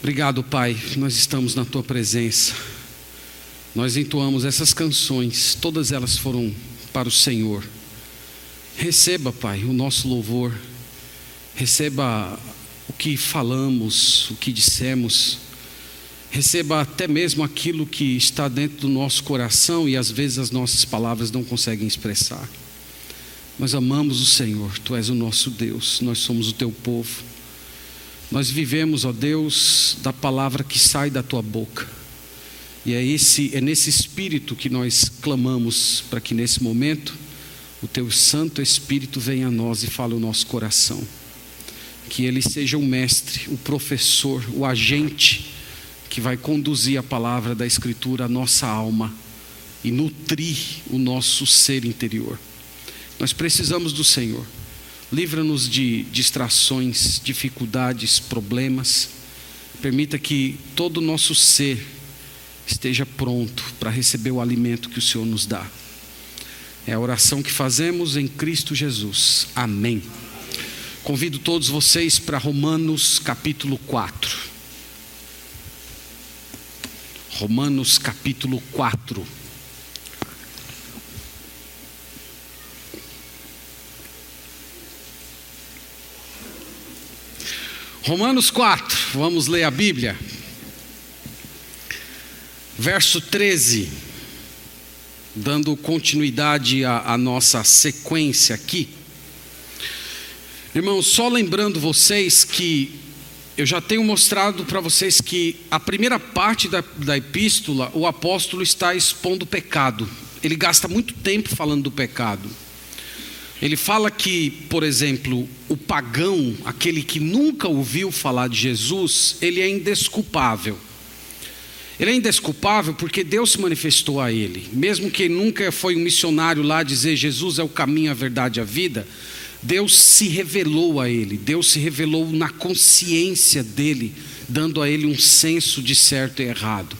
Obrigado, Pai, nós estamos na tua presença. Nós entoamos essas canções, todas elas foram para o Senhor. Receba, Pai, o nosso louvor. Receba o que falamos, o que dissemos. Receba até mesmo aquilo que está dentro do nosso coração e às vezes as nossas palavras não conseguem expressar. Nós amamos o Senhor, Tu és o nosso Deus, nós somos o Teu povo. Nós vivemos, ó Deus, da palavra que sai da Tua boca. E é, esse, é nesse espírito que nós clamamos para que nesse momento o Teu Santo Espírito venha a nós e fale o nosso coração. Que Ele seja o mestre, o professor, o agente que vai conduzir a palavra da Escritura à nossa alma e nutrir o nosso ser interior. Nós precisamos do Senhor. Livra-nos de distrações, dificuldades, problemas. Permita que todo o nosso ser esteja pronto para receber o alimento que o Senhor nos dá. É a oração que fazemos em Cristo Jesus. Amém. Convido todos vocês para Romanos capítulo 4. Romanos capítulo 4. Romanos 4, vamos ler a Bíblia. Verso 13, dando continuidade à, nossa sequência aqui. Irmãos, só lembrando vocês que eu já tenho mostrado para vocês que a primeira parte da, da epístola, o apóstolo está expondo o pecado. Ele gasta muito tempo falando do pecado. Ele fala que, por exemplo, o pagão, aquele que nunca ouviu falar de Jesus, ele é indesculpável. Ele é indesculpável porque Deus se manifestou a ele. Mesmo que nunca foi um missionário lá dizer Jesus é o caminho, a verdade e a vida, Deus se revelou a ele. Deus se revelou na consciência dele, dando a ele um senso de certo e errado.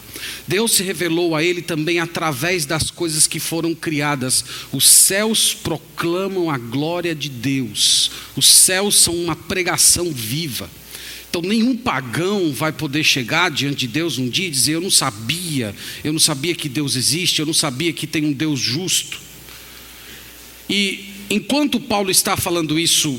Deus se revelou a ele também através das coisas que foram criadas. Os céus proclamam a glória de Deus. Os céus são uma pregação viva. Então, nenhum pagão vai poder chegar diante de Deus um dia e dizer: Eu não sabia, eu não sabia que Deus existe, eu não sabia que tem um Deus justo. E enquanto Paulo está falando isso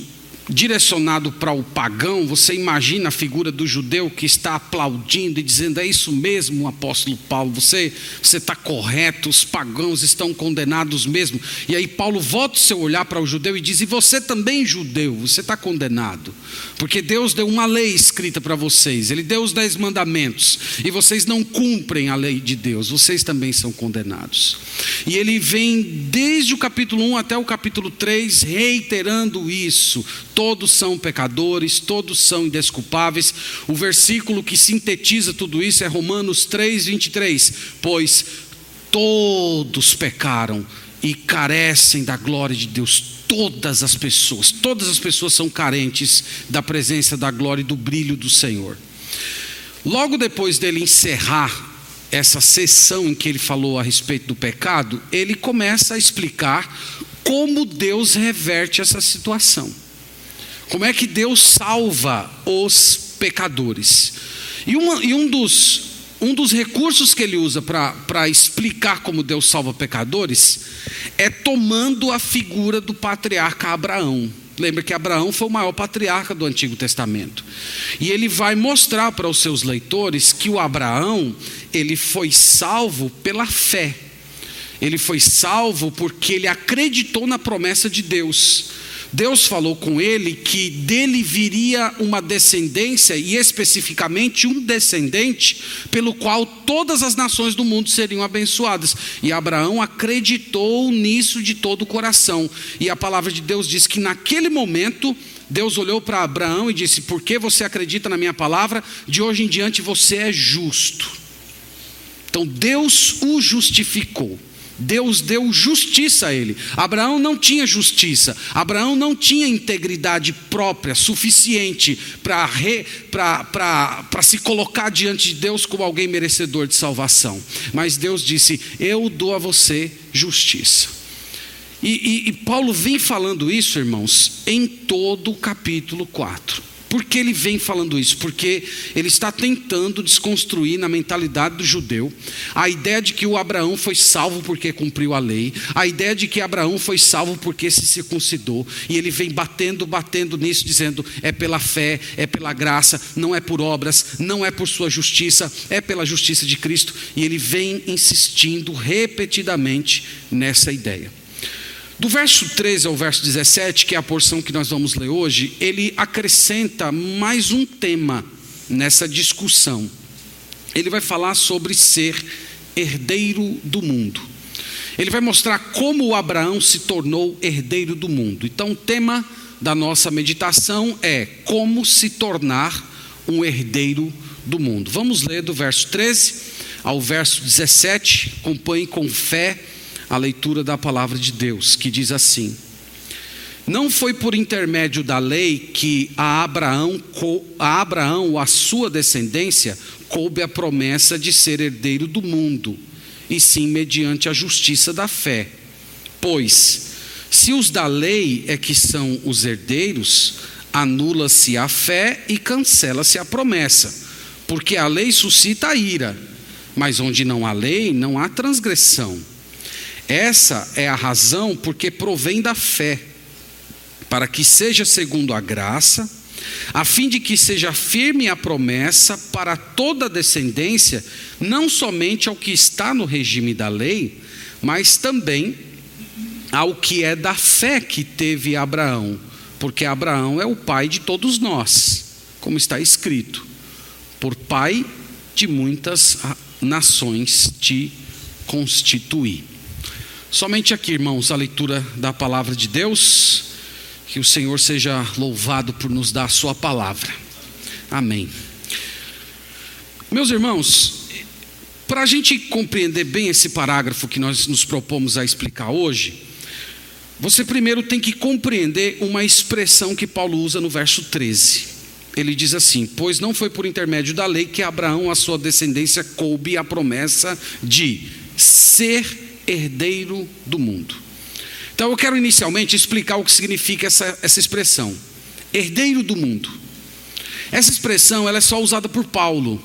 direcionado para o pagão, você imagina a figura do judeu que está aplaudindo e dizendo: É isso mesmo, apóstolo Paulo, você está correto, os pagãos estão condenados mesmo. E aí Paulo volta o seu olhar para o judeu e diz: E você também, judeu, você está condenado, porque Deus deu uma lei escrita para vocês, Ele deu os dez mandamentos, e vocês não cumprem a lei de Deus, vocês também são condenados. E ele vem desde o capítulo 1 até o capítulo 3 reiterando isso todos são pecadores, todos são indesculpáveis. O versículo que sintetiza tudo isso é Romanos 3, 23. Pois todos pecaram e carecem da glória de Deus. Todas as pessoas, todas as pessoas são carentes da presença da glória e do brilho do Senhor. Logo depois dele encerrar essa sessão em que ele falou a respeito do pecado, ele começa a explicar como Deus reverte essa situação. Como é que Deus salva os pecadores? E, uma, e um, dos, um dos recursos que ele usa para explicar como Deus salva pecadores é tomando a figura do patriarca Abraão. Lembra que Abraão foi o maior patriarca do Antigo Testamento. E ele vai mostrar para os seus leitores que o Abraão, ele foi salvo pela fé. Ele foi salvo porque ele acreditou na promessa de Deus. Deus falou com ele que dele viria uma descendência, e especificamente um descendente, pelo qual todas as nações do mundo seriam abençoadas. E Abraão acreditou nisso de todo o coração. E a palavra de Deus diz que naquele momento, Deus olhou para Abraão e disse: Porque você acredita na minha palavra? De hoje em diante você é justo. Então Deus o justificou. Deus deu justiça a ele. Abraão não tinha justiça, Abraão não tinha integridade própria suficiente para se colocar diante de Deus como alguém merecedor de salvação. Mas Deus disse: Eu dou a você justiça. E, e, e Paulo vem falando isso, irmãos, em todo o capítulo 4. Por que ele vem falando isso? Porque ele está tentando desconstruir na mentalidade do judeu a ideia de que o Abraão foi salvo porque cumpriu a lei, a ideia de que Abraão foi salvo porque se circuncidou, e ele vem batendo, batendo nisso, dizendo: é pela fé, é pela graça, não é por obras, não é por sua justiça, é pela justiça de Cristo, e ele vem insistindo repetidamente nessa ideia. Do verso 13 ao verso 17, que é a porção que nós vamos ler hoje, ele acrescenta mais um tema nessa discussão. Ele vai falar sobre ser herdeiro do mundo. Ele vai mostrar como Abraão se tornou herdeiro do mundo. Então, o tema da nossa meditação é como se tornar um herdeiro do mundo. Vamos ler do verso 13 ao verso 17. Acompanhe com fé a leitura da palavra de Deus, que diz assim: Não foi por intermédio da lei que a Abraão, a Abraão ou a sua descendência coube a promessa de ser herdeiro do mundo, e sim mediante a justiça da fé. Pois, se os da lei é que são os herdeiros, anula-se a fé e cancela-se a promessa, porque a lei suscita a ira, mas onde não há lei, não há transgressão. Essa é a razão porque provém da fé, para que seja segundo a graça, a fim de que seja firme a promessa para toda a descendência, não somente ao que está no regime da lei, mas também ao que é da fé que teve Abraão, porque Abraão é o pai de todos nós, como está escrito: por pai de muitas nações te constituí. Somente aqui, irmãos, a leitura da palavra de Deus. Que o Senhor seja louvado por nos dar a Sua palavra. Amém. Meus irmãos, para a gente compreender bem esse parágrafo que nós nos propomos a explicar hoje, você primeiro tem que compreender uma expressão que Paulo usa no verso 13. Ele diz assim: Pois não foi por intermédio da lei que Abraão, a sua descendência, coube a promessa de ser herdeiro do mundo. Então eu quero inicialmente explicar o que significa essa, essa expressão, herdeiro do mundo. Essa expressão ela é só usada por Paulo.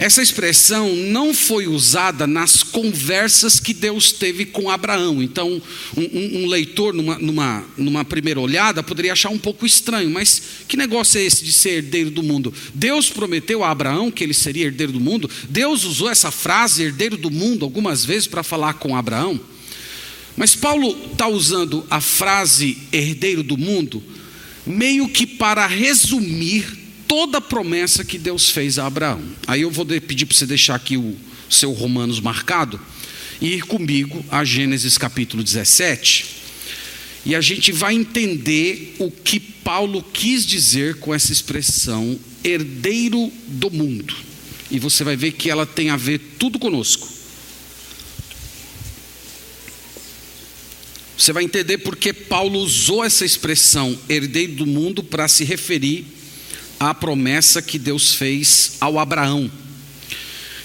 Essa expressão não foi usada nas conversas que Deus teve com Abraão. Então, um, um, leitor, numa, numa, numa primeira olhada, poderia achar um pouco estranho, mas que negócio é esse de ser herdeiro do mundo? Deus prometeu a Abraão que ele seria herdeiro do mundo. Deus usou essa frase, herdeiro do mundo, algumas vezes para falar com Abraão. Mas Paulo está usando a frase herdeiro do mundo meio que para resumir toda a promessa que Deus fez a Abraão. Aí eu vou pedir para você deixar aqui o seu Romanos marcado e ir comigo a Gênesis capítulo 17. E a gente vai entender o que Paulo quis dizer com essa expressão herdeiro do mundo. E você vai ver que ela tem a ver tudo conosco. Você vai entender porque Paulo usou essa expressão herdeiro do mundo para se referir a promessa que Deus fez ao Abraão.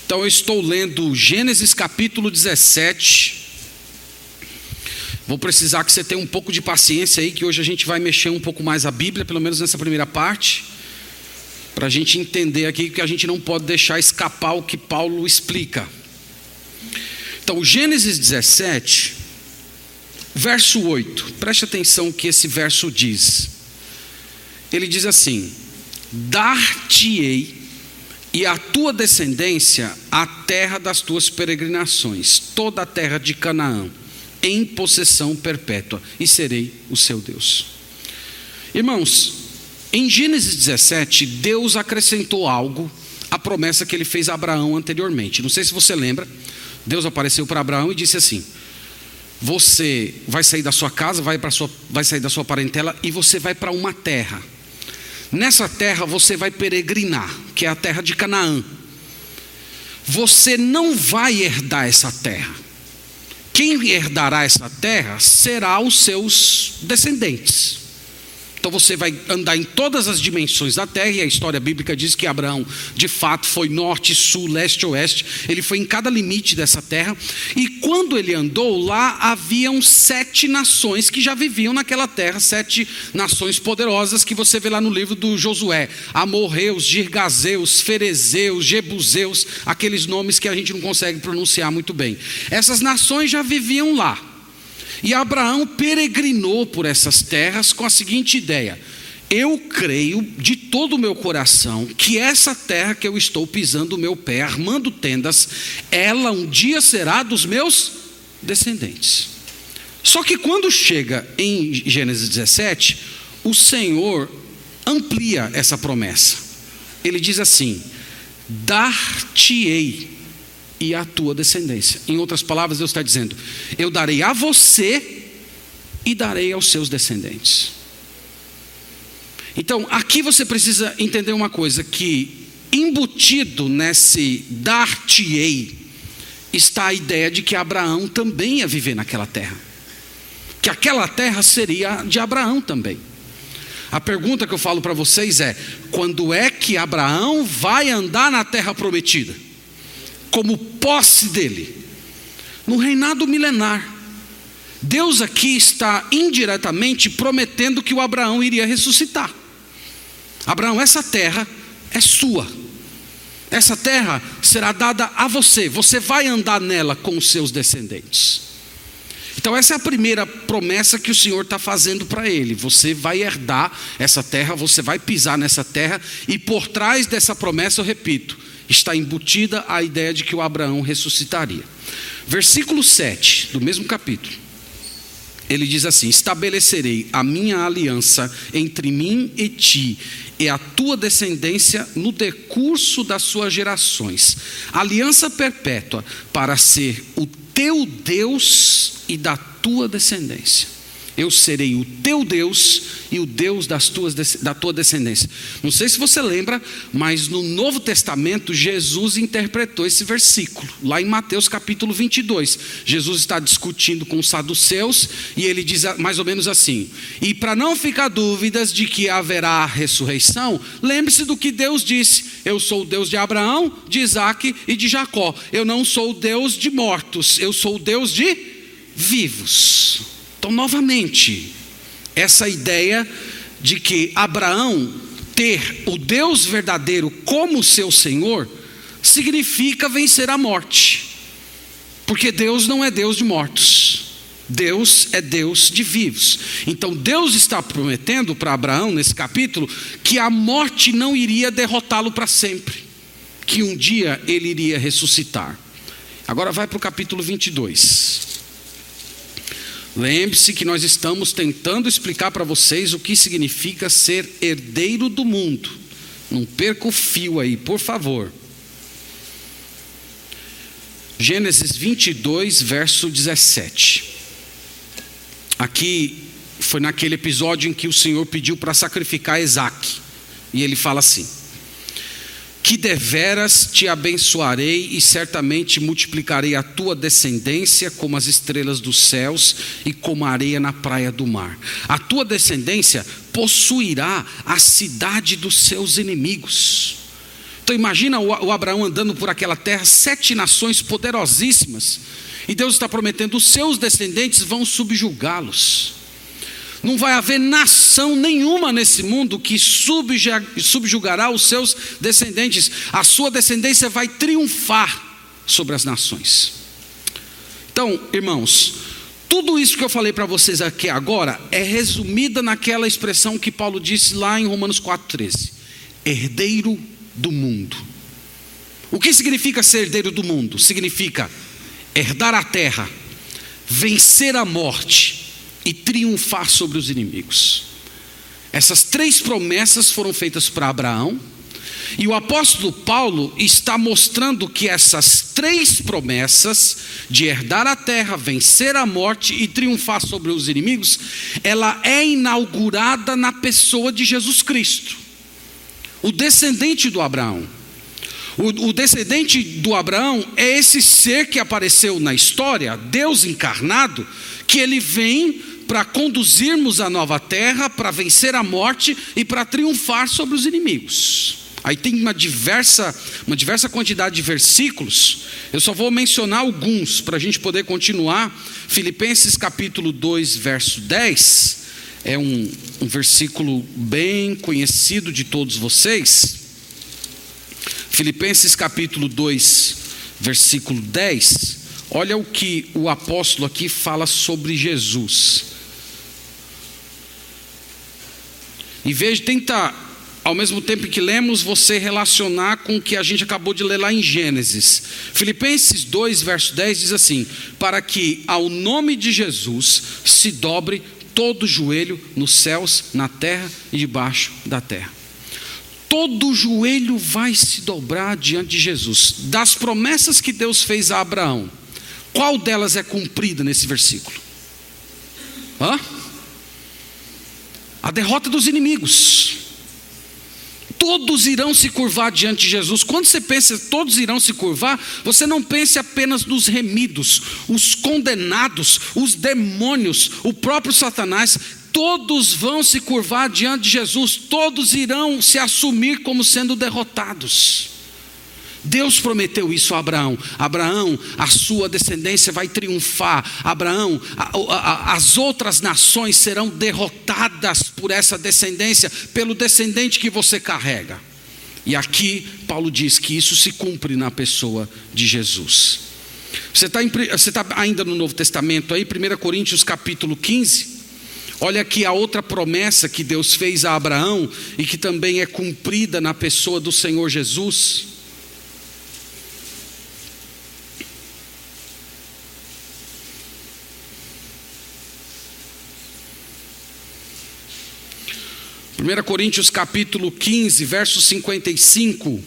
Então eu estou lendo Gênesis capítulo 17. Vou precisar que você tenha um pouco de paciência aí, que hoje a gente vai mexer um pouco mais a Bíblia, pelo menos nessa primeira parte, para a gente entender aqui que a gente não pode deixar escapar o que Paulo explica. Então, Gênesis 17, verso 8, preste atenção o que esse verso diz. Ele diz assim: dar-te-ei e a tua descendência a terra das tuas peregrinações, toda a terra de Canaã, em possessão perpétua, e serei o seu Deus. Irmãos, em Gênesis 17, Deus acrescentou algo à promessa que ele fez a Abraão anteriormente. Não sei se você lembra, Deus apareceu para Abraão e disse assim: Você vai sair da sua casa, vai, sua, vai sair da sua parentela e você vai para uma terra Nessa terra você vai peregrinar, que é a terra de Canaã. Você não vai herdar essa terra. Quem herdará essa terra será os seus descendentes. Então você vai andar em todas as dimensões da terra, e a história bíblica diz que Abraão, de fato, foi norte, sul, leste, oeste. Ele foi em cada limite dessa terra. E quando ele andou lá, haviam sete nações que já viviam naquela terra, sete nações poderosas que você vê lá no livro do Josué: Amorreus, Girgazeus, Ferezeus, Jebuseus, aqueles nomes que a gente não consegue pronunciar muito bem. Essas nações já viviam lá. E Abraão peregrinou por essas terras com a seguinte ideia: eu creio de todo o meu coração que essa terra que eu estou pisando o meu pé, armando tendas, ela um dia será dos meus descendentes. Só que quando chega em Gênesis 17, o Senhor amplia essa promessa. Ele diz assim: Dar-te-ei e a tua descendência. Em outras palavras, Deus está dizendo: Eu darei a você e darei aos seus descendentes. Então, aqui você precisa entender uma coisa: que embutido nesse dar-te-ei está a ideia de que Abraão também ia viver naquela terra, que aquela terra seria de Abraão também. A pergunta que eu falo para vocês é: quando é que Abraão vai andar na terra prometida? Como posse dele? No reinado milenar. Deus aqui está indiretamente prometendo que o Abraão iria ressuscitar. Abraão, essa terra é sua. Essa terra será dada a você. Você vai andar nela com os seus descendentes. Então, essa é a primeira promessa que o Senhor está fazendo para ele. Você vai herdar essa terra, você vai pisar nessa terra, e por trás dessa promessa, eu repito, está embutida a ideia de que o Abraão ressuscitaria. Versículo 7 do mesmo capítulo. Ele diz assim: Estabelecerei a minha aliança entre mim e ti, e a tua descendência no decurso das suas gerações, aliança perpétua, para ser o teu Deus e da tua descendência. Eu serei o teu Deus e o Deus das tuas, da tua descendência. Não sei se você lembra, mas no Novo Testamento Jesus interpretou esse versículo, lá em Mateus capítulo 22. Jesus está discutindo com os saduceus e ele diz mais ou menos assim: E para não ficar dúvidas de que haverá ressurreição, lembre-se do que Deus disse: Eu sou o Deus de Abraão, de Isaac e de Jacó. Eu não sou o Deus de mortos, eu sou o Deus de vivos. Então, novamente, essa ideia de que Abraão ter o Deus verdadeiro como seu Senhor significa vencer a morte, porque Deus não é Deus de mortos. Deus é Deus de vivos. Então Deus está prometendo para Abraão, nesse capítulo, que a morte não iria derrotá-lo para sempre, que um dia ele iria ressuscitar. Agora vai para o capítulo 22. Lembre-se que nós estamos tentando explicar para vocês o que significa ser herdeiro do mundo. Não perca o fio aí, por favor. Gênesis 22, verso 17. Aqui foi naquele episódio em que o Senhor pediu para sacrificar Isaac. E ele fala assim: que deveras te abençoarei e certamente multiplicarei a tua descendência como as estrelas dos céus e como a areia na praia do mar. A tua descendência possuirá a cidade dos seus inimigos. Então imagina o Abraão andando por aquela terra, sete nações poderosíssimas, e Deus está prometendo: os seus descendentes vão subjugá-los. Não vai haver nação nenhuma nesse mundo que subjugará os seus descendentes. A sua descendência vai triunfar sobre as nações. Então, irmãos, tudo isso que eu falei para vocês aqui agora é resumida naquela expressão que Paulo disse lá em Romanos 4,13: herdeiro do mundo. O que significa ser herdeiro do mundo? Significa herdar a terra, vencer a morte e triunfar sobre os inimigos. Essas três promessas foram feitas para Abraão, e o apóstolo Paulo está mostrando que essas três promessas de herdar a terra, vencer a morte e triunfar sobre os inimigos, ela é inaugurada na pessoa de Jesus Cristo, o descendente do Abraão. O, o, descendente do Abraão é esse ser que apareceu na história, Deus encarnado, que ele vem para conduzirmos a nova terra, para vencer a morte e para triunfar sobre os inimigos. Aí tem uma diversa, uma diversa quantidade de versículos. Eu só vou mencionar alguns para a gente poder continuar. Filipenses capítulo 2, verso 10. É um, um versículo bem conhecido de todos vocês. Filipenses capítulo 2, versículo 10. Olha o que o apóstolo aqui fala sobre Jesus. Em vez de tentar ao mesmo tempo que lemos, você relacionar com o que a gente acabou de ler lá em Gênesis. Filipenses 2, verso 10 diz assim: Para que ao nome de Jesus se dobre todo joelho nos céus, na terra e debaixo da terra. Todo joelho vai se dobrar diante de Jesus. Das promessas que Deus fez a Abraão, qual delas é cumprida nesse versículo? Hã? A derrota dos inimigos todos irão se curvar diante de Jesus. Quando você pensa todos irão se curvar, você não pense apenas nos remidos, os condenados, os demônios, o próprio Satanás. Todos vão se curvar diante de Jesus, todos irão se assumir como sendo derrotados. Deus prometeu isso a Abraão. Abraão, a sua descendência vai triunfar. Abraão, a, a, as outras nações serão derrotadas por essa descendência, pelo descendente que você carrega. E aqui Paulo diz que isso se cumpre na pessoa de Jesus. Você está tá ainda no Novo Testamento aí, 1 Coríntios capítulo 15. Olha aqui a outra promessa que Deus fez a Abraão e que também é cumprida na pessoa do Senhor Jesus. 1 Coríntios capítulo 15, verso 55.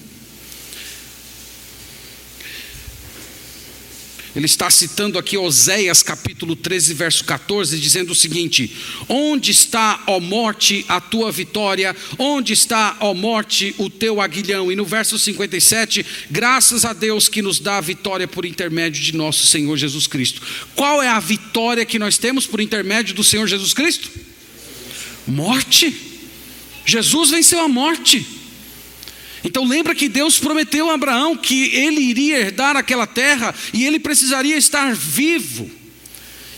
Ele está citando aqui Oséias capítulo 13, verso 14, dizendo o seguinte: Onde está, ó morte, a tua vitória? Onde está, ó morte, o teu aguilhão? E no verso 57, graças a Deus que nos dá a vitória por intermédio de nosso Senhor Jesus Cristo. Qual é a vitória que nós temos por intermédio do Senhor Jesus Cristo? Morte. Jesus venceu a morte. Então lembra que Deus prometeu a Abraão que ele iria herdar aquela terra e ele precisaria estar vivo.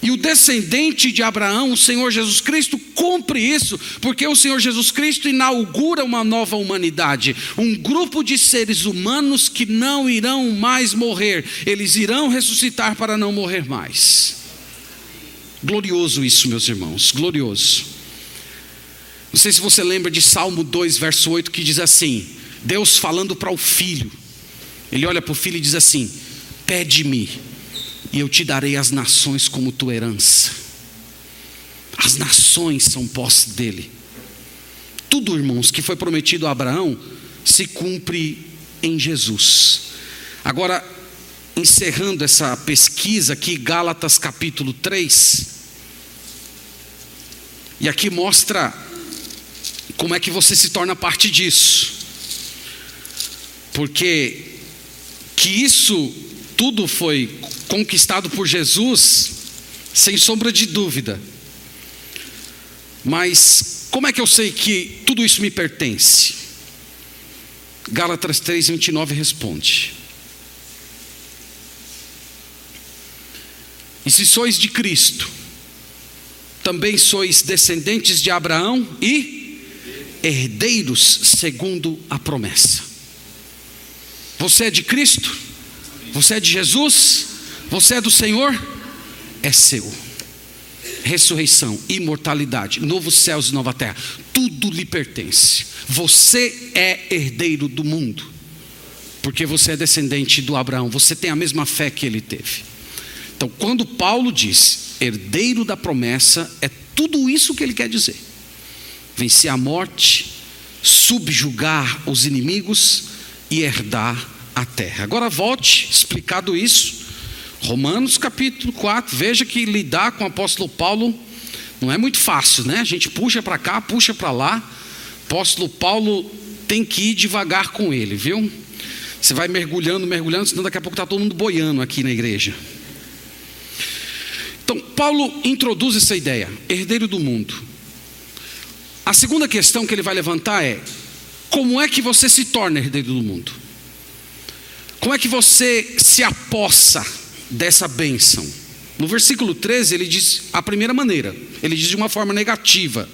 E o descendente de Abraão, o Senhor Jesus Cristo, cumpre isso, porque o Senhor Jesus Cristo inaugura uma nova humanidade, um grupo de seres humanos que não irão mais morrer, eles irão ressuscitar para não morrer mais. Glorioso isso, meus irmãos, glorioso. Não sei se você lembra de Salmo 2, verso 8, que diz assim: Deus falando para o filho, ele olha para o filho e diz assim: Pede-me, e eu te darei as nações como tua herança. As nações são posse dele. Tudo, irmãos, que foi prometido a Abraão, se cumpre em Jesus. Agora, encerrando essa pesquisa aqui, Gálatas capítulo 3, e aqui mostra como é que você se torna parte disso? Porque que isso tudo foi conquistado por Jesus, sem sombra de dúvida. Mas como é que eu sei que tudo isso me pertence? Gálatas 3, 29 responde: E se sois de Cristo, também sois descendentes de Abraão e herdeiros segundo a promessa. Você é de Cristo? Você é de Jesus? Você é do Senhor? É seu. Ressurreição, imortalidade, novos céus e nova terra, tudo lhe pertence. Você é herdeiro do mundo, porque você é descendente do Abraão, você tem a mesma fé que ele teve. Então, quando Paulo diz herdeiro da promessa, é tudo isso que ele quer dizer vencer a morte, subjugar os inimigos e herdar a terra. Agora volte, explicado isso, Romanos capítulo 4, veja que lidar com o apóstolo Paulo não é muito fácil, né? A gente puxa para cá, puxa para lá. apóstolo Paulo tem que ir devagar com ele, viu? Você vai mergulhando, mergulhando, senão daqui a pouco está todo mundo boiando aqui na igreja. Então, Paulo introduz essa ideia, herdeiro do mundo. A segunda questão que ele vai levantar é: como é que você se torna herdeiro do mundo? Como é que você se apossa dessa bênção? No versículo 13, ele diz a primeira maneira, ele diz de uma forma negativa.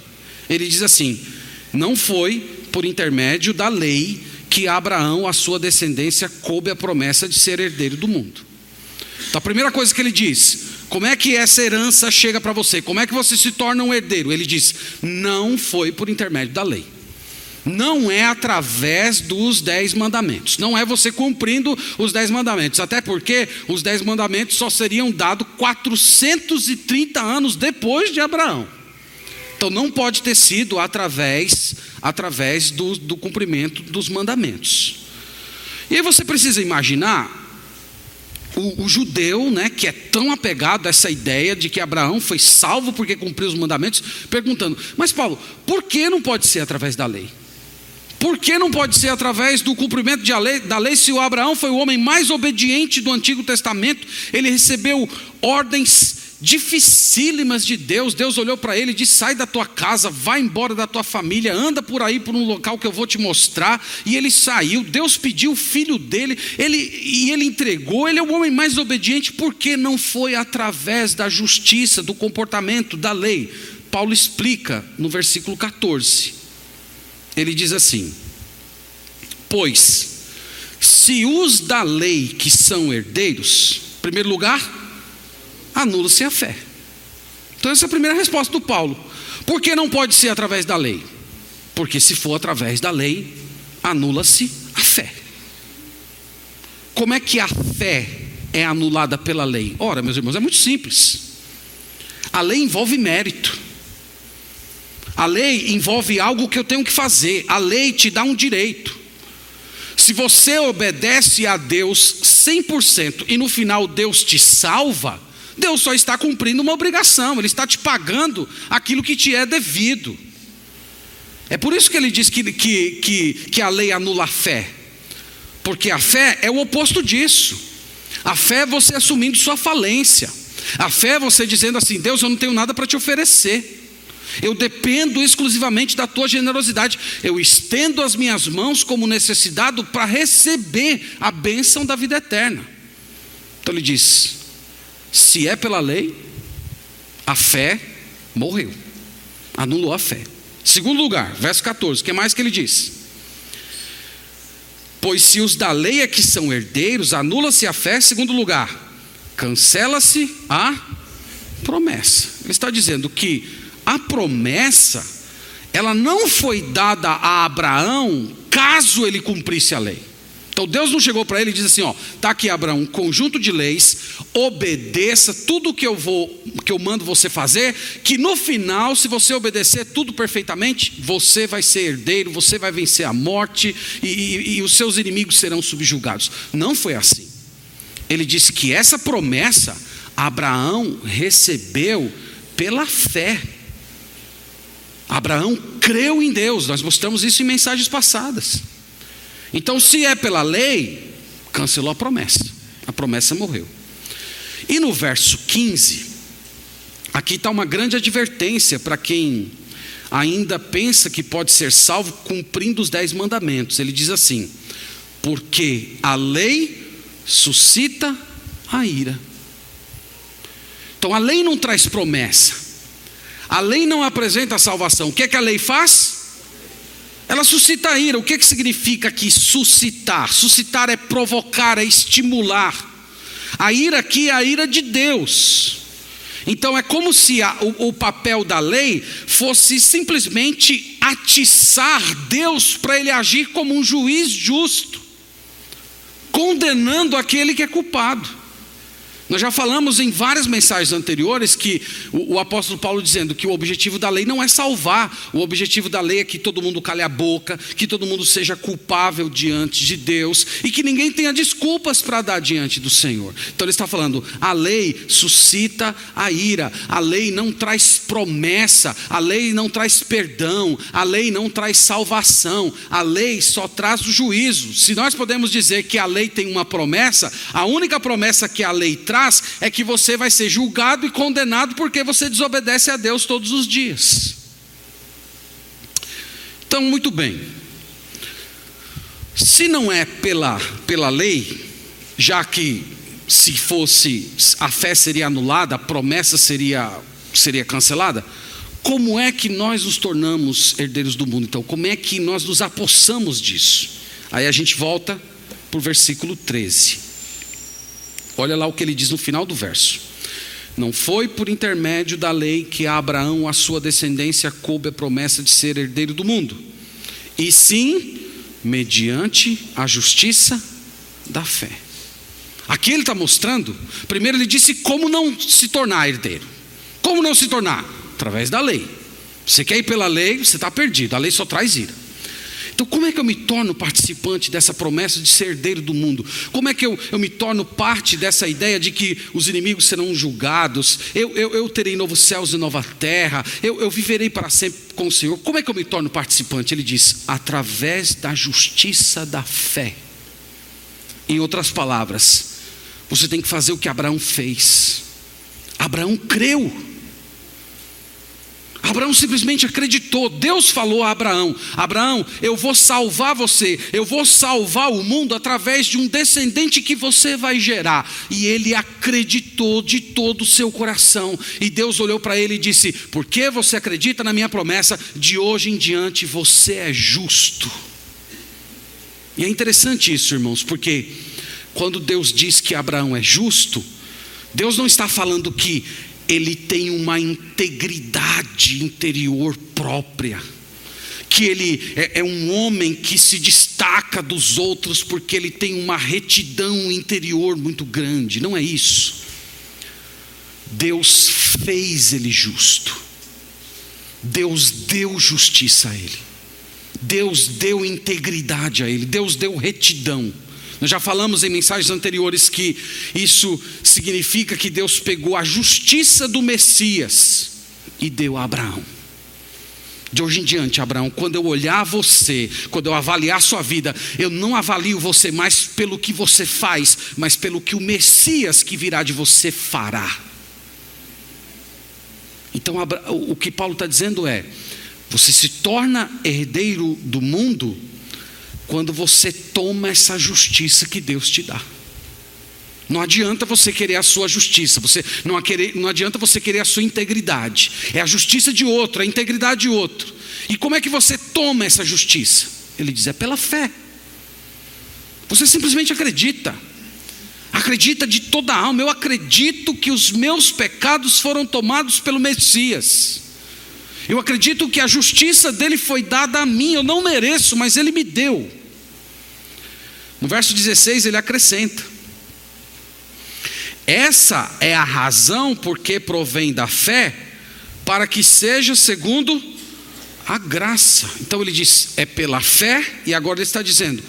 Ele diz assim: Não foi por intermédio da lei que Abraão, a sua descendência, coube a promessa de ser herdeiro do mundo. Então, a primeira coisa que ele diz: Como é que essa herança chega para você? Como é que você se torna um herdeiro? Ele diz: Não foi por intermédio da lei não é através dos dez mandamentos, não é você cumprindo os dez mandamentos, até porque os dez mandamentos só seriam dados 430 anos depois de Abraão. Então não pode ter sido através, através do, do cumprimento dos mandamentos. E aí você precisa imaginar o, o, judeu, né, que é tão apegado a essa ideia de que Abraão foi salvo porque cumpriu os mandamentos, perguntando: Mas Paulo, por que não pode ser através da lei? Por que não pode ser através do cumprimento lei, da lei se o Abraão foi o homem mais obediente do Antigo Testamento? Ele recebeu ordens dificílimas de Deus. Deus olhou para ele e disse: Sai da tua casa, vai embora da tua família, anda por aí por um local que eu vou te mostrar. E ele saiu. Deus pediu o filho dele, ele, e ele entregou. Ele é o homem mais obediente, porque não foi através da justiça, do comportamento, da lei. Paulo explica no versículo 14 ele diz assim: Pois, se os da lei que são herdeiros, em primeiro lugar, anula-se a fé. Então, essa é a primeira resposta do Paulo. Por que não pode ser através da lei? Porque se for através da lei, anula-se a fé. Como é que a fé é anulada pela lei? Ora, meus irmãos, é muito simples. A lei envolve mérito. A lei envolve algo que eu tenho que fazer. A lei te dá um direito. Se você obedece a Deus 100% e no final Deus te salva, Deus só está cumprindo uma obrigação, Ele está te pagando aquilo que te é devido. É por isso que ele diz que, que, que, que a lei anula a fé, porque a fé é o oposto disso. A fé é você assumindo sua falência, a fé é você dizendo assim: Deus, eu não tenho nada para te oferecer. Eu dependo exclusivamente da tua generosidade. Eu estendo as minhas mãos como necessidado para receber a bênção da vida eterna. Então ele diz: se é pela lei, a fé morreu, anulou a fé. Segundo lugar, verso 14, o que mais que ele diz? Pois se os da lei é que são herdeiros, anula-se a fé. Segundo lugar, cancela-se a promessa. Ele está dizendo que a promessa, ela não foi dada a Abraão caso ele cumprisse a lei. Então Deus não chegou para ele e disse assim, ó, tá aqui Abraão, um conjunto de leis, obedeça tudo que eu vou, que eu mando você fazer, que no final, se você obedecer tudo perfeitamente, você vai ser herdeiro, você vai vencer a morte e, e, e os seus inimigos serão subjugados. Não foi assim. Ele disse que essa promessa Abraão recebeu pela fé. Abraão creu em Deus, nós mostramos isso em mensagens passadas. Então, se é pela lei, cancelou a promessa, a promessa morreu. E no verso 15, aqui está uma grande advertência para quem ainda pensa que pode ser salvo cumprindo os dez mandamentos. Ele diz assim: porque a lei suscita a ira. Então a lei não traz promessa, a lei não apresenta salvação. O que é que a lei faz? Ela suscita ira. O que, é que significa aqui suscitar? Suscitar é provocar, é estimular. A ira aqui é a ira de Deus. Então é como se a, o, o papel da lei fosse simplesmente atiçar Deus para ele agir como um juiz justo, condenando aquele que é culpado. Nós já falamos em várias mensagens anteriores que o, o, apóstolo Paulo dizendo que o objetivo da lei não é salvar, o objetivo da lei é que todo mundo cale a boca, que todo mundo seja culpável diante de Deus e que ninguém tenha desculpas para dar diante do Senhor. Então ele está falando: a lei suscita a ira, a lei não traz promessa, a lei não traz perdão, a lei não traz salvação, a lei só traz o juízo. Se nós podemos dizer que a lei tem uma promessa, a única promessa que a lei traz traz é que você vai ser julgado e condenado porque você desobedece a Deus todos os dias. Então, muito bem. Se não é pela, pela lei, já que se fosse a fé seria anulada, a promessa seria seria cancelada, como é que nós nos tornamos herdeiros do mundo? Então, como é que nós nos apossamos disso? Aí a gente volta para o versículo 13. Olha lá o que ele diz no final do verso. Não foi por intermédio da lei que a Abraão, a sua descendência, coube a promessa de ser herdeiro do mundo, e sim mediante a justiça da fé. Aqui ele está mostrando, primeiro ele disse como não se tornar herdeiro. Como não se tornar? Através da lei. Você quer ir pela lei, você está perdido, a lei só traz ira. Então, como é que eu me torno participante dessa promessa de ser herdeiro do mundo? Como é que eu, eu me torno parte dessa ideia de que os inimigos serão julgados, eu, eu, eu terei novos céus e nova terra, eu, eu viverei para sempre com o Senhor? Como é que eu me torno participante? Ele diz: através da justiça da fé. Em outras palavras, você tem que fazer o que Abraão fez. Abraão creu. Abraão simplesmente acreditou. Deus falou a Abraão: Abraão, eu vou salvar você, eu vou salvar o mundo através de um descendente que você vai gerar. E ele acreditou de todo o seu coração. E Deus olhou para ele e disse: Porque você acredita na minha promessa, de hoje em diante você é justo. E é interessante isso, irmãos, porque quando Deus diz que Abraão é justo, Deus não está falando que ele tem uma integridade interior própria, que ele é, é, um homem que se destaca dos outros porque ele tem uma retidão interior muito grande, não é isso. Deus fez ele justo, Deus deu justiça a ele, Deus deu integridade a ele, Deus deu retidão. Nós já falamos em mensagens anteriores que isso significa que Deus pegou a justiça do Messias e deu a Abraão. De hoje em diante, Abraão, quando eu olhar você, quando eu avaliar sua vida, eu não avalio você mais pelo que você faz, mas pelo que o Messias que virá de você fará. Então, o que Paulo está dizendo é: você se torna herdeiro do mundo quando você toma essa justiça que Deus te dá. Não adianta você querer a sua justiça, você não, querer, não adianta você querer a sua integridade. É a justiça de outro, é a integridade de outro. E como é que você toma essa justiça? Ele diz: é pela fé. Você simplesmente acredita. Acredita de toda a alma. Eu acredito que os meus pecados foram tomados pelo Messias. Eu acredito que a justiça dele foi dada a mim. Eu não mereço, mas ele me deu. No verso 16 ele acrescenta: Essa é a razão porque provém da fé, para que seja segundo a graça. Então ele diz: é pela fé, e agora ele está dizendo: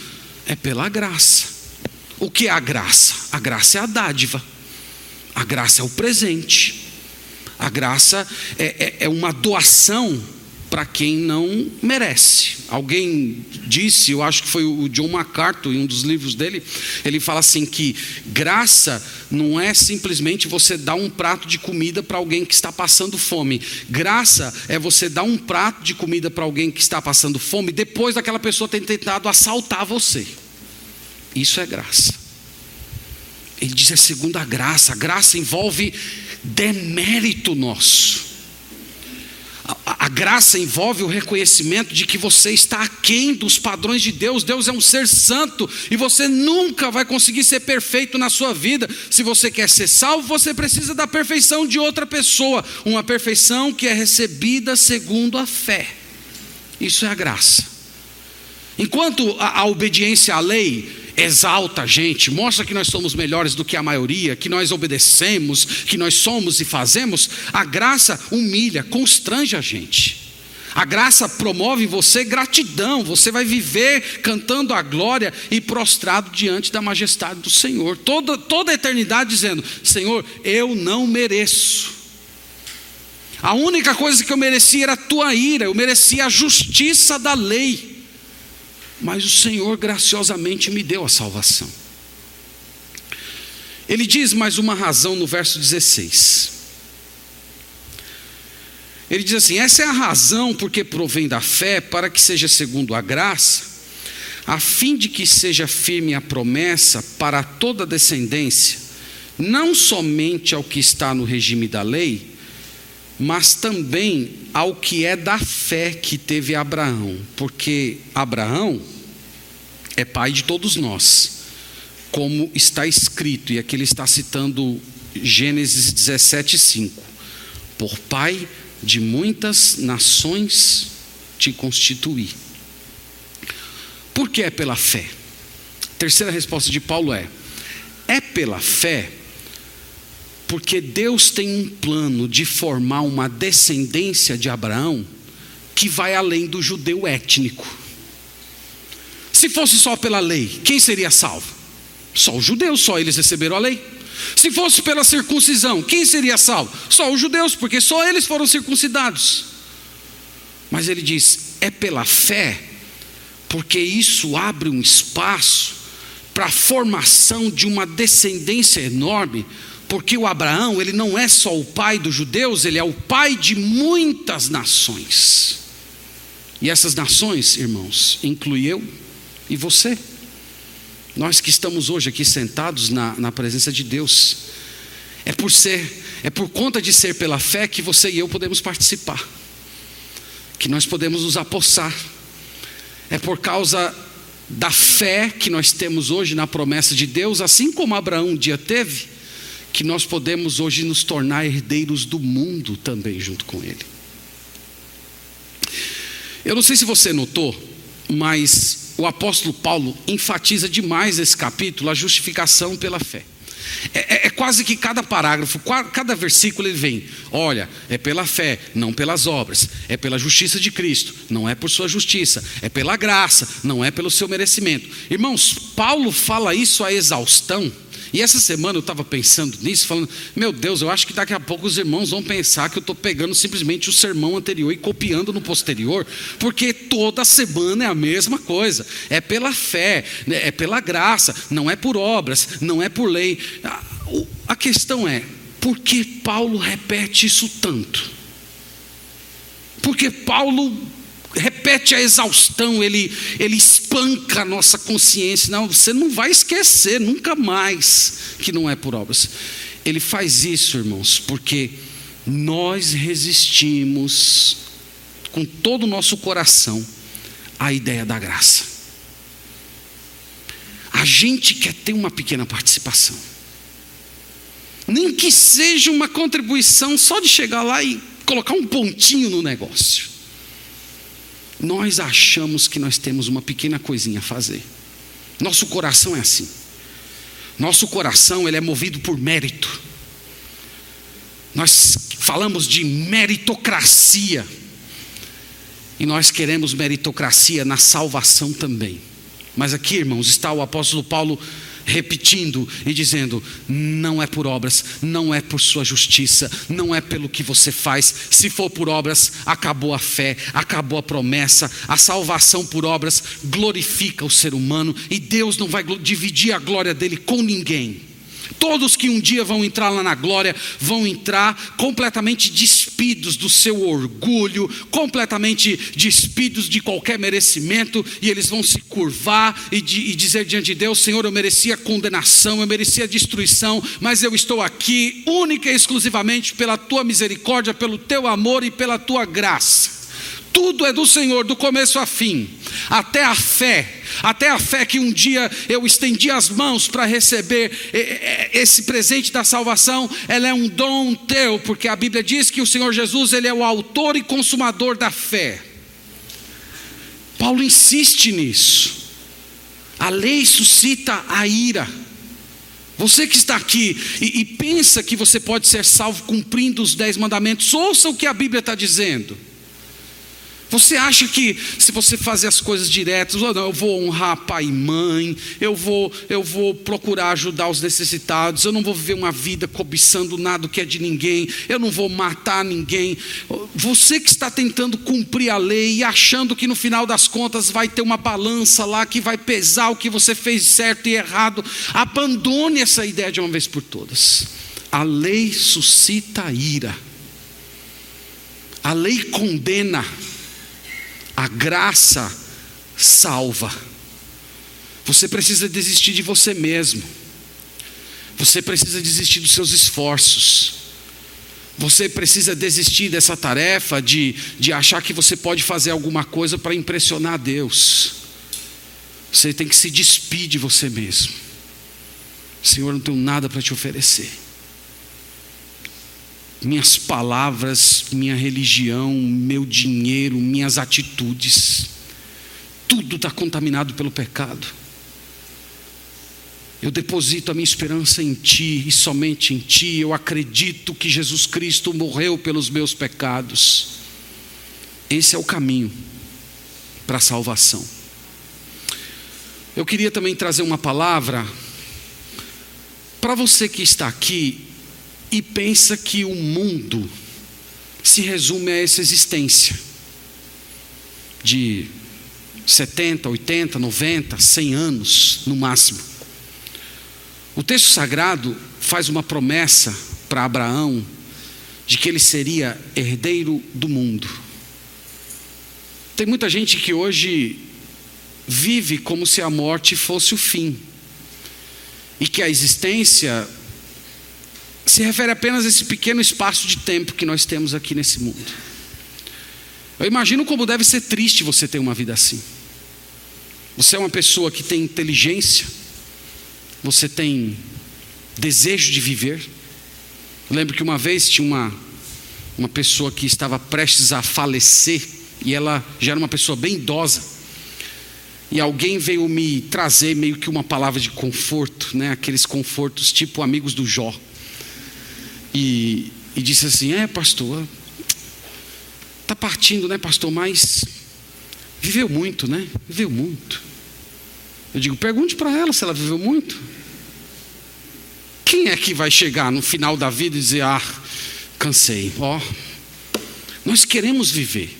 é pela graça. O que é a graça? A graça é a dádiva, a graça é o presente, a graça é, é, é uma doação para quem não merece. Alguém disse, eu acho que foi o John MacArthur, em um dos livros dele, ele fala assim: que graça não é simplesmente você dar um prato de comida para alguém que está passando fome. Graça é você dar um prato de comida para alguém que está passando fome depois daquela pessoa ter tentado assaltar você. Isso é graça. Ele diz é a graça. A graça envolve demérito nosso. A, a, graça envolve o reconhecimento de que você está aquém dos padrões de Deus. Deus é um ser santo e você nunca vai conseguir ser perfeito na sua vida. Se você quer ser salvo, você precisa da perfeição de outra pessoa, uma perfeição que é recebida segundo a fé. Isso é a graça. Enquanto a, a obediência à lei exalta a gente, mostra que nós somos melhores do que a maioria, que nós obedecemos, que nós somos e fazemos, a graça humilha, constrange a gente. A graça promove em você gratidão, você vai viver cantando a glória e prostrado diante da majestade do Senhor, toda, toda a eternidade dizendo: Senhor, eu não mereço. A única coisa que eu merecia era a tua ira, eu merecia a justiça da lei mas o Senhor graciosamente me deu a salvação. Ele diz mais uma razão no verso 16. Ele diz assim: essa é a razão porque provém da fé, para que seja segundo a graça, a fim de que seja firme a promessa para toda a descendência, não somente ao que está no regime da lei, mas também ao que é da fé que teve Abraão, porque Abraão é pai de todos nós, como está escrito, e aqui ele está citando Gênesis 17:5. Por pai de muitas nações te constituí. Por que é pela fé? Terceira resposta de Paulo é: é pela fé, porque Deus tem um plano de formar uma descendência de Abraão que vai além do judeu étnico. Se fosse só pela lei, quem seria salvo? Só os judeus, só eles receberam a lei. Se fosse pela circuncisão, quem seria salvo? Só os judeus, porque só eles foram circuncidados. Mas ele diz: é pela fé, porque isso abre um espaço para a formação de uma descendência enorme, porque o Abraão, ele não é só o pai dos judeus, ele é o pai de muitas nações. E essas nações, irmãos, inclui eu e você. Nós que estamos hoje aqui sentados na, na presença de Deus, é por ser, é por conta de ser pela fé que você e eu podemos participar, que nós podemos nos apossar, é por causa da fé que nós temos hoje na promessa de Deus, assim como Abraão um dia teve, que nós podemos hoje nos tornar herdeiros do mundo também junto com Ele. Eu não sei se você notou, mas o apóstolo Paulo enfatiza demais esse capítulo, a justificação pela fé. É, é, é, quase que cada parágrafo, cada versículo ele vem. Olha, é pela fé, não pelas obras. É pela justiça de Cristo, não é por sua justiça. É pela graça, não é pelo seu merecimento. Irmãos, Paulo fala isso a exaustão e essa semana eu estava pensando nisso, falando: meu Deus, eu acho que daqui a pouco os irmãos vão pensar que eu estou pegando simplesmente o sermão anterior e copiando no posterior, porque toda semana é a mesma coisa. É pela fé, né, é pela graça, não é por obras, não é por lei. A questão é: por que Paulo repete isso tanto? Porque Paulo repete a exaustão, ele, ele espanca a nossa consciência. Não, você não vai esquecer nunca mais que não é por obras. Ele faz isso, irmãos, porque nós resistimos com todo o nosso coração à ideia da graça. A gente quer ter uma pequena participação, nem que seja uma contribuição só de chegar lá e colocar um pontinho no negócio nós achamos que nós temos uma pequena coisinha a fazer. Nosso coração é assim. Nosso coração ele é movido por mérito. Nós falamos de meritocracia. E nós queremos meritocracia na salvação também. Mas aqui, irmãos, está o apóstolo Paulo repetindo e dizendo: não é por obras, não é por sua justiça, não é pelo que você faz. Se for por obras, acabou a fé, acabou a promessa. A salvação por obras glorifica o ser humano e Deus não vai dividir a glória dele com ninguém. Todos que um dia vão entrar lá na glória vão entrar completamente despidos do seu orgulho, completamente despidos de qualquer merecimento, e eles vão se curvar e, de, e dizer diante de Deus: Senhor, eu merecia condenação, eu merecia destruição, mas eu estou aqui única e exclusivamente pela tua misericórdia, pelo teu amor e pela tua graça. Tudo é do Senhor, do começo a fim, até a fé, até a fé que um dia eu estendi as mãos para receber esse presente da salvação, ela é um dom teu, porque a Bíblia diz que o Senhor Jesus, ele é o autor e consumador da fé. Paulo insiste nisso. A lei suscita a ira. Você que está aqui e, e pensa que você pode ser salvo cumprindo os dez mandamentos, ouça o que a Bíblia está dizendo. Você acha que se você fazer as coisas diretas, eu vou honrar pai e mãe, eu vou, eu vou procurar ajudar os necessitados, eu não vou viver uma vida cobiçando nada que é de ninguém, eu não vou matar ninguém. Você que está tentando cumprir a lei e achando que no final das contas vai ter uma balança lá que vai pesar o que você fez certo e errado, abandone essa ideia de uma vez por todas. A lei suscita ira. A lei condena a graça salva. Você precisa desistir de você mesmo. Você precisa desistir dos seus esforços. Você precisa desistir dessa tarefa de, de achar que você pode fazer alguma coisa para impressionar Deus. Você tem que se despedir de você mesmo. Senhor, não tenho nada para te oferecer minhas palavras, minha religião, meu dinheiro, minhas atitudes, tudo está contaminado pelo pecado. Eu deposito a minha esperança em Ti e somente em Ti. Eu acredito que Jesus Cristo morreu pelos meus pecados. Esse é o caminho para a salvação. Eu queria também trazer uma palavra para você que está aqui e pensa que o mundo se resume a essa existência de 70, 80, 90, 100 anos no máximo. O texto sagrado faz uma promessa para Abraão de que ele seria herdeiro do mundo. Tem muita gente que hoje vive como se a morte fosse o fim e que a existência se refere apenas a esse pequeno espaço de tempo que nós temos aqui nesse mundo. Eu imagino como deve ser triste você ter uma vida assim. Você é uma pessoa que tem inteligência, você tem desejo de viver. Eu lembro que uma vez tinha uma, uma pessoa que estava prestes a falecer, e ela já era uma pessoa bem idosa. E alguém veio me trazer meio que uma palavra de conforto, né? aqueles confortos tipo amigos do Jó e, e disse assim: É, pastor, está partindo, né, pastor? Mas viveu muito, né? Viveu muito. Eu digo: pergunte para ela se ela viveu muito. Quem é que vai chegar no final da vida e dizer: Ah, cansei? Ó, nós queremos viver.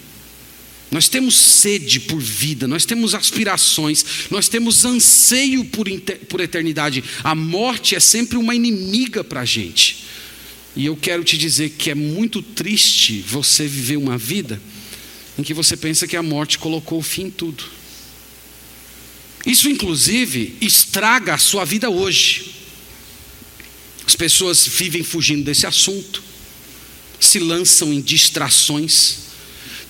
Nós temos sede por vida, nós temos aspirações, nós temos anseio por, por eternidade. A morte é sempre uma inimiga para a gente. E eu quero te dizer que é muito triste você viver uma vida em que você pensa que a morte colocou o fim em tudo. Isso, inclusive, estraga a sua vida hoje. As pessoas vivem fugindo desse assunto, se lançam em distrações.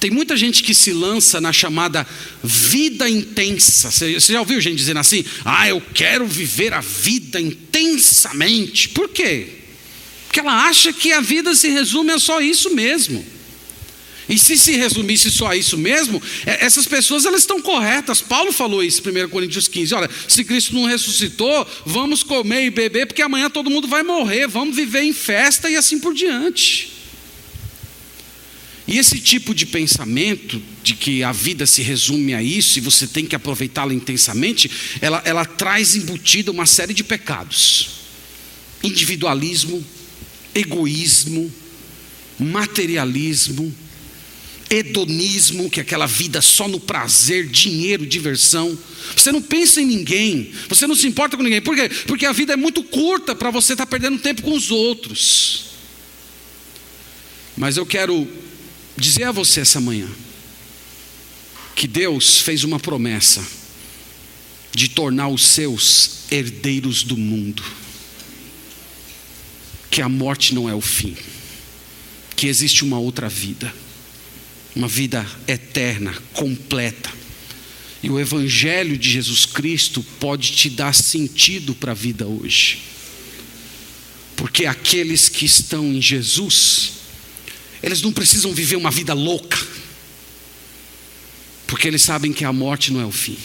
Tem muita gente que se lança na chamada vida intensa. Você já ouviu gente dizendo assim? Ah, eu quero viver a vida intensamente. Por quê? Porque ela acha que a vida se resume a só isso mesmo. E se se resumisse só a isso mesmo, é, essas pessoas elas estão corretas. Paulo falou isso em 1 Coríntios 15. Olha, se Cristo não ressuscitou, vamos comer e beber, porque amanhã todo mundo vai morrer, vamos viver em festa e assim por diante. E esse tipo de pensamento, de que a vida se resume a isso e você tem que aproveitá-la intensamente, ela, ela traz embutida uma série de pecados: individualismo, egoísmo, materialismo, hedonismo, que é aquela vida só no prazer, dinheiro, diversão. Você não pensa em ninguém, você não se importa com ninguém. Por quê? Porque a vida é muito curta para você estar tá perdendo tempo com os outros. Mas eu quero dizer a você essa manhã que Deus fez uma promessa de tornar os seus herdeiros do mundo que a morte não é o fim, que existe uma outra vida, uma vida eterna, completa. E o Evangelho de Jesus Cristo pode te dar sentido para a vida hoje. Porque aqueles que estão em Jesus, eles não precisam viver uma vida louca, porque eles sabem que a morte não é o fim.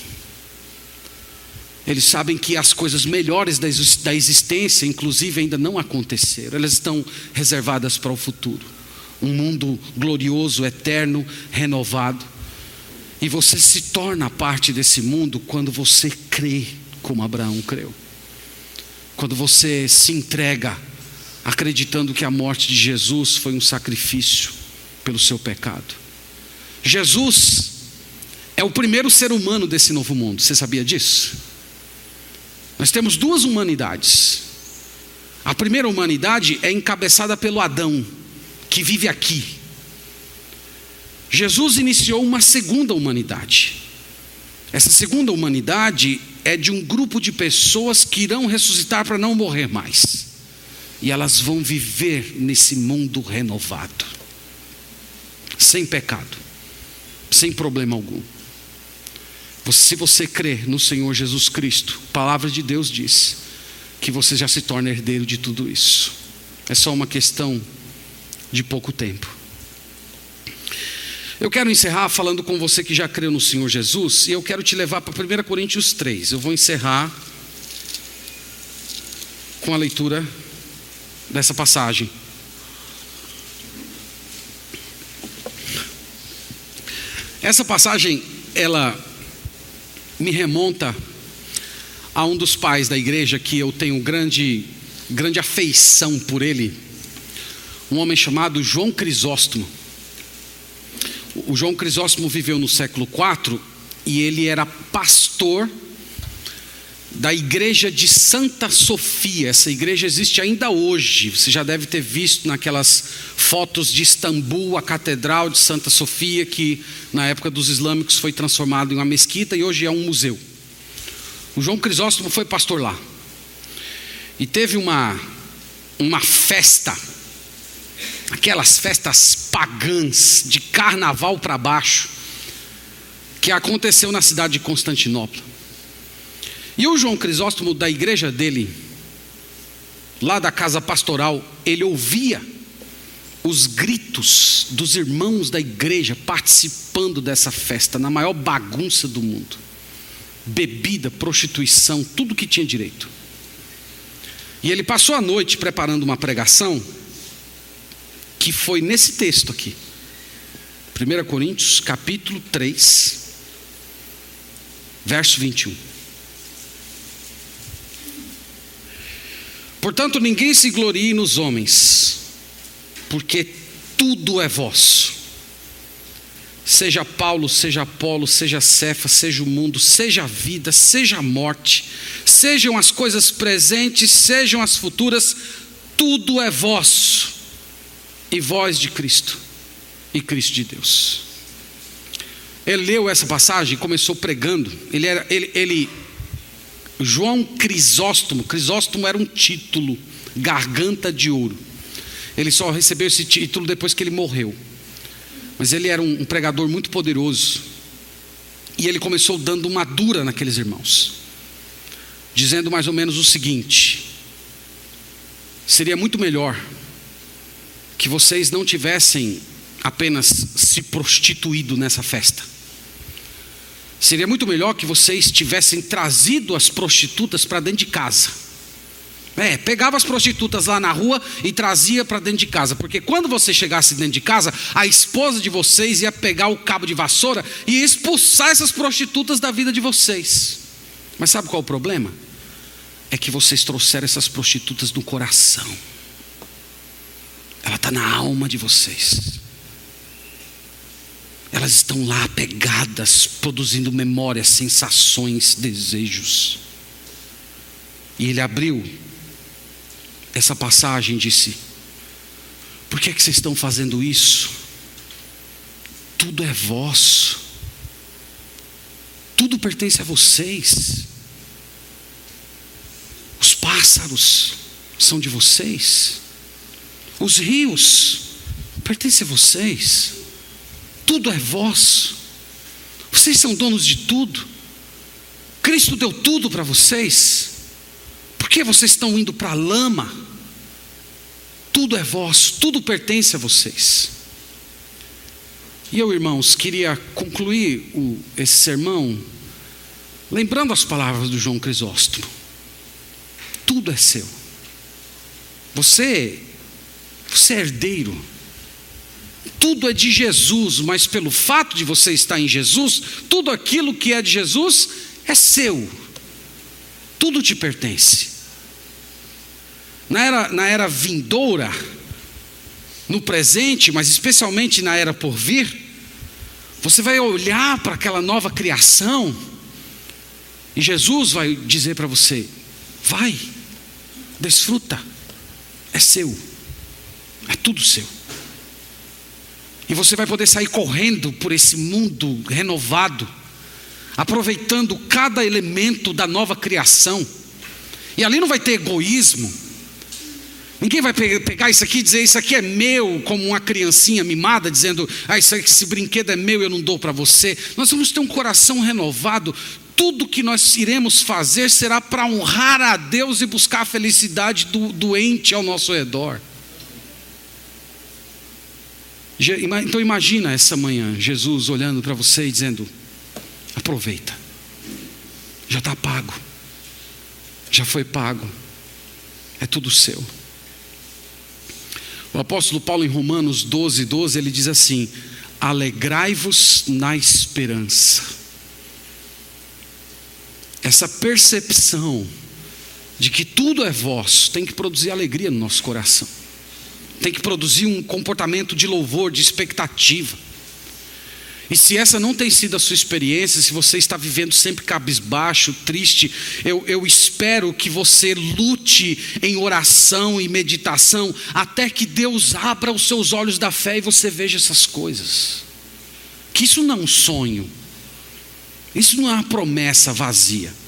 Eles sabem que as coisas melhores da existência, inclusive, ainda não aconteceram, elas estão reservadas para o futuro. Um mundo glorioso, eterno, renovado, E você se torna parte desse mundo quando você crê como Abraão creu. Quando você se entrega acreditando que a morte de Jesus foi um sacrifício pelo seu pecado. Jesus é o primeiro ser humano desse novo mundo, você sabia disso? Nós temos duas humanidades. A primeira humanidade é encabeçada pelo Adão, que vive aqui. Jesus iniciou uma segunda humanidade. Essa segunda humanidade é de um grupo de pessoas que irão ressuscitar para não morrer mais. E elas vão viver nesse mundo renovado, sem pecado, sem problema algum. Se você crer no Senhor Jesus Cristo, a palavra de Deus diz que você já se torna herdeiro de tudo isso. É só uma questão de pouco tempo. Eu quero encerrar falando com você que já creu no Senhor Jesus, e eu quero te levar para 1 Coríntios 3. Eu vou encerrar com a leitura dessa passagem. Essa passagem, ela me remonta a um dos pais da igreja que eu tenho grande, grande afeição por ele, um homem chamado João Crisóstomo. O João Crisóstomo viveu no século IV e ele era pastor da igreja de Santa Sofia. Essa igreja existe ainda hoje. Você já deve ter visto naquelas fotos de Istambul, a catedral de Santa Sofia, que na época dos islâmicos foi transformado em uma mesquita e hoje é um museu. O João Crisóstomo foi pastor lá. E teve uma, uma festa, aquelas festas pagãs, de carnaval para baixo, que aconteceu na cidade de Constantinopla. E o João Crisóstomo, da igreja dele, lá da casa pastoral, ele ouvia os gritos dos irmãos da igreja participando dessa festa, na maior bagunça do mundo bebida, prostituição, tudo que tinha direito. E ele passou a noite preparando uma pregação que foi nesse texto aqui. 1 Coríntios, capítulo 3, verso 21. Portanto, ninguém se glorie nos homens, porque tudo é vosso Seja Paulo, seja Apolo, seja Cefa, seja o mundo, seja a vida, seja a morte, sejam as coisas presentes, sejam as futuras, tudo é vosso, e vós de Cristo, e Cristo de Deus. Ele leu essa passagem e começou pregando. Ele era, ele, ele, João Crisóstomo, Crisóstomo era um título, garganta de ouro. Ele só recebeu esse título depois que ele morreu. Mas ele era um, pregador muito poderoso. E ele começou dando uma dura naqueles irmãos, dizendo mais ou menos o seguinte: seria muito melhor que vocês não tivessem apenas se prostituído nessa festa. Seria muito melhor que vocês tivessem trazido as prostitutas para dentro de casa. É, pegava as prostitutas lá na rua e trazia para dentro de casa, porque quando você chegasse dentro de casa, a esposa de vocês ia pegar o cabo de vassoura e expulsar essas prostitutas da vida de vocês. Mas sabe qual é o problema? É que vocês trouxeram essas prostitutas no coração. Ela está na alma de vocês. Elas estão lá pegadas, produzindo memórias, sensações, desejos. E ele abriu essa passagem disse: Por que, é que vocês estão fazendo isso? Tudo é vosso, tudo pertence a vocês. Os pássaros são de vocês, os rios pertencem a vocês, tudo é vosso, vocês são donos de tudo. Cristo deu tudo para vocês. Por que vocês estão indo para a lama? Tudo é vosso, tudo pertence a vocês. E eu, irmãos, queria concluir o, esse sermão lembrando as palavras do João Crisóstomo. Tudo é seu. Você, você é herdeiro. Tudo é de Jesus, mas pelo fato de você estar em Jesus, tudo aquilo que é de Jesus é seu, tudo te pertence. Na era, na era vindoura, no presente, mas especialmente na era por vir, você vai olhar para aquela nova criação e Jesus vai dizer para você: vai, desfruta, é seu, é tudo seu. E você vai poder sair correndo por esse mundo renovado, aproveitando cada elemento da nova criação. E ali não vai ter egoísmo. Ninguém vai pegar isso aqui e dizer isso aqui é meu, como uma criancinha mimada, dizendo, ah, isso aqui, esse brinquedo é meu, eu não dou para você. Nós vamos ter um coração renovado. Tudo que nós iremos fazer será para honrar a Deus e buscar a felicidade do doente ao nosso redor. Então imagina essa manhã, Jesus olhando para você e dizendo: aproveita, já está pago, já foi pago, é tudo seu. O apóstolo Paulo em Romanos 12, 12, ele diz assim: alegrai-vos na esperança. Essa percepção de que tudo é vosso tem que produzir alegria no nosso coração tem que produzir um comportamento de louvor, de expectativa. E se essa não tem sido a sua experiência, se você está vivendo sempre cabisbaixo, triste, eu, eu espero que você lute em oração e meditação, até que Deus abra os seus olhos da fé e você veja essas coisas. Que isso não é um sonho, isso não é uma promessa vazia.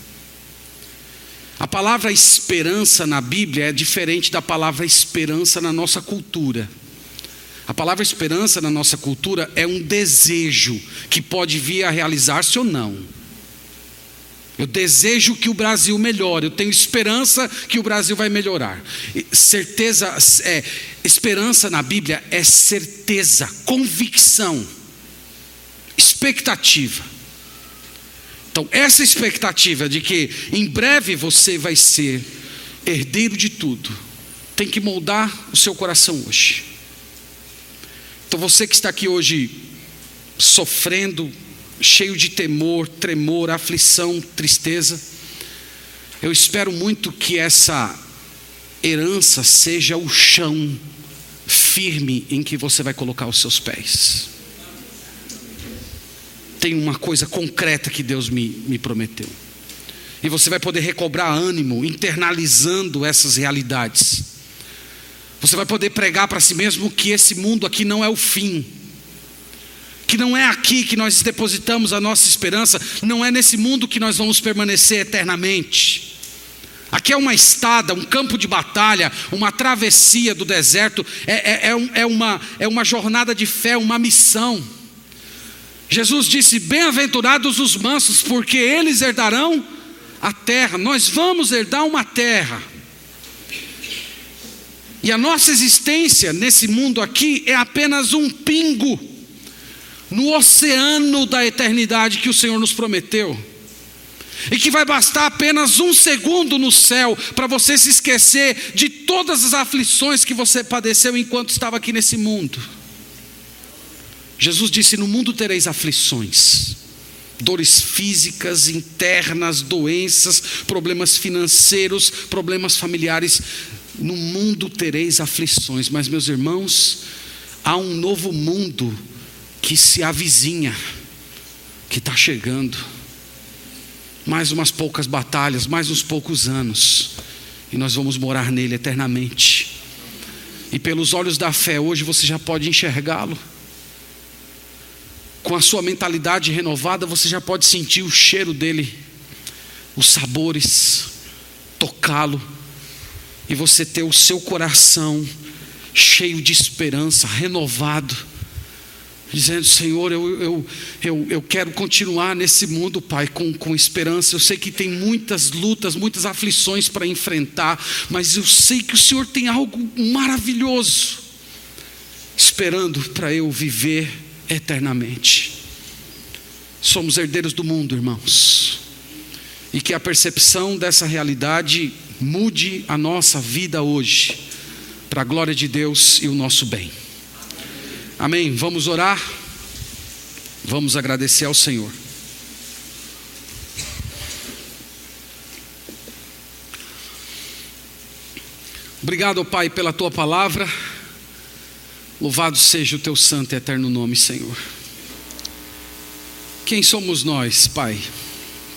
A palavra esperança na Bíblia é diferente da palavra esperança na nossa cultura. A palavra esperança na nossa cultura é um desejo que pode vir a realizar-se ou não. Eu desejo que o Brasil melhore, eu tenho esperança que o Brasil vai melhorar. Certeza, é, esperança na Bíblia é certeza, convicção, expectativa. Então, essa expectativa de que em breve você vai ser herdeiro de tudo, tem que moldar o seu coração hoje. Então, você que está aqui hoje sofrendo, cheio de temor, tremor, aflição, tristeza, eu espero muito que essa herança seja o chão firme em que você vai colocar os seus pés tem uma coisa concreta que Deus me, me prometeu. E você vai poder recobrar ânimo, internalizando essas realidades. Você vai poder pregar para si mesmo que esse mundo aqui não é o fim. Que não é aqui que nós depositamos a nossa esperança, não é nesse mundo que nós vamos permanecer eternamente. Aqui é uma estada, um campo de batalha, uma travessia do deserto, é, é, é, é uma, é uma jornada de fé, uma missão. Jesus disse: Bem-aventurados os mansos, porque eles herdarão a terra. Nós vamos herdar uma terra. E a nossa existência nesse mundo aqui é apenas um pingo no oceano da eternidade que o Senhor nos prometeu. E que vai bastar apenas um segundo no céu para você se esquecer de todas as aflições que você padeceu enquanto estava aqui nesse mundo. Jesus disse: No mundo tereis aflições, dores físicas, internas, doenças, problemas financeiros, problemas familiares. No mundo tereis aflições, mas, meus irmãos, há um novo mundo que se avizinha, que está chegando. Mais umas poucas batalhas, mais uns poucos anos, e nós vamos morar nele eternamente. E pelos olhos da fé, hoje você já pode enxergá-lo com a sua mentalidade renovada, você já pode sentir o cheiro dele, os sabores, tocá-lo, e você ter o seu coração cheio de esperança, renovado, dizendo: Senhor, eu, eu, eu, eu quero continuar nesse mundo, Pai, com, com esperança. Eu sei que tem muitas lutas, muitas aflições para enfrentar, mas eu sei que o Senhor tem algo maravilhoso esperando para eu viver eternamente. Somos herdeiros do mundo, irmãos. E que a percepção dessa realidade mude a nossa vida hoje, para a glória de Deus e o nosso bem. Amém. Vamos orar. Vamos agradecer ao Senhor. Obrigado, Pai, pela tua palavra. Louvado seja o teu santo e eterno nome, Senhor. Quem somos nós, Pai,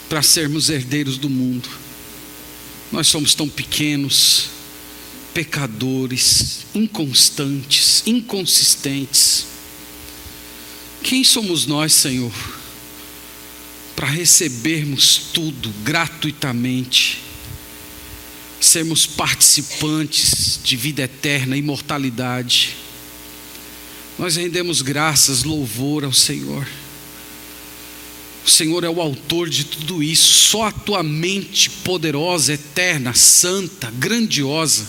para sermos herdeiros do mundo? Nós somos tão pequenos, pecadores, inconstantes, inconsistentes. Quem somos nós, Senhor, para recebermos tudo gratuitamente? sermos participantes de vida eterna, imortalidade. Nós rendemos graças, louvor ao Senhor. O Senhor é o autor de tudo isso, só a tua mente poderosa, eterna, santa, grandiosa,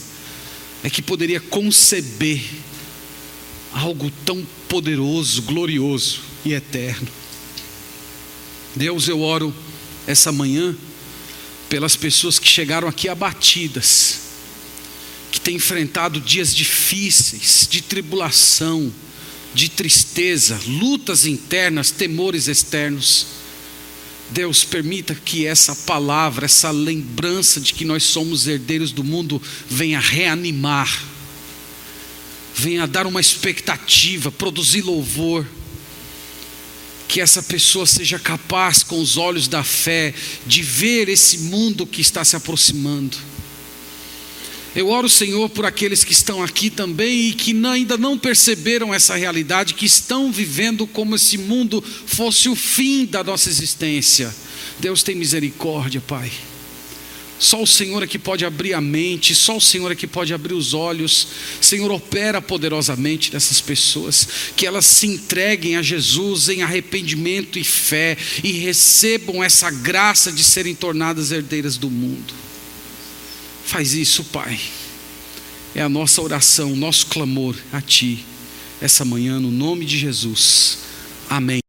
é que poderia conceber algo tão poderoso, glorioso e eterno. Deus, eu oro essa manhã pelas pessoas que chegaram aqui abatidas, que têm enfrentado dias difíceis, de tribulação, de tristeza, lutas internas, temores externos. Deus, permita que essa palavra, essa lembrança de que nós somos herdeiros do mundo, venha reanimar, venha dar uma expectativa, produzir louvor que essa pessoa seja capaz, com os olhos da fé, de ver esse mundo que está se aproximando. Eu oro, Senhor, por aqueles que estão aqui também e que ainda não perceberam essa realidade, que estão vivendo como se esse mundo fosse o fim da nossa existência. Deus tem misericórdia, Pai. Só o Senhor é que pode abrir a mente, só o Senhor é que pode abrir os olhos. Senhor, opera poderosamente nessas pessoas, que elas se entreguem a Jesus em arrependimento e fé e recebam essa graça de serem tornadas herdeiras do mundo. Faz isso, Pai. É a nossa oração, nosso clamor a Ti, essa manhã, no nome de Jesus. Amém.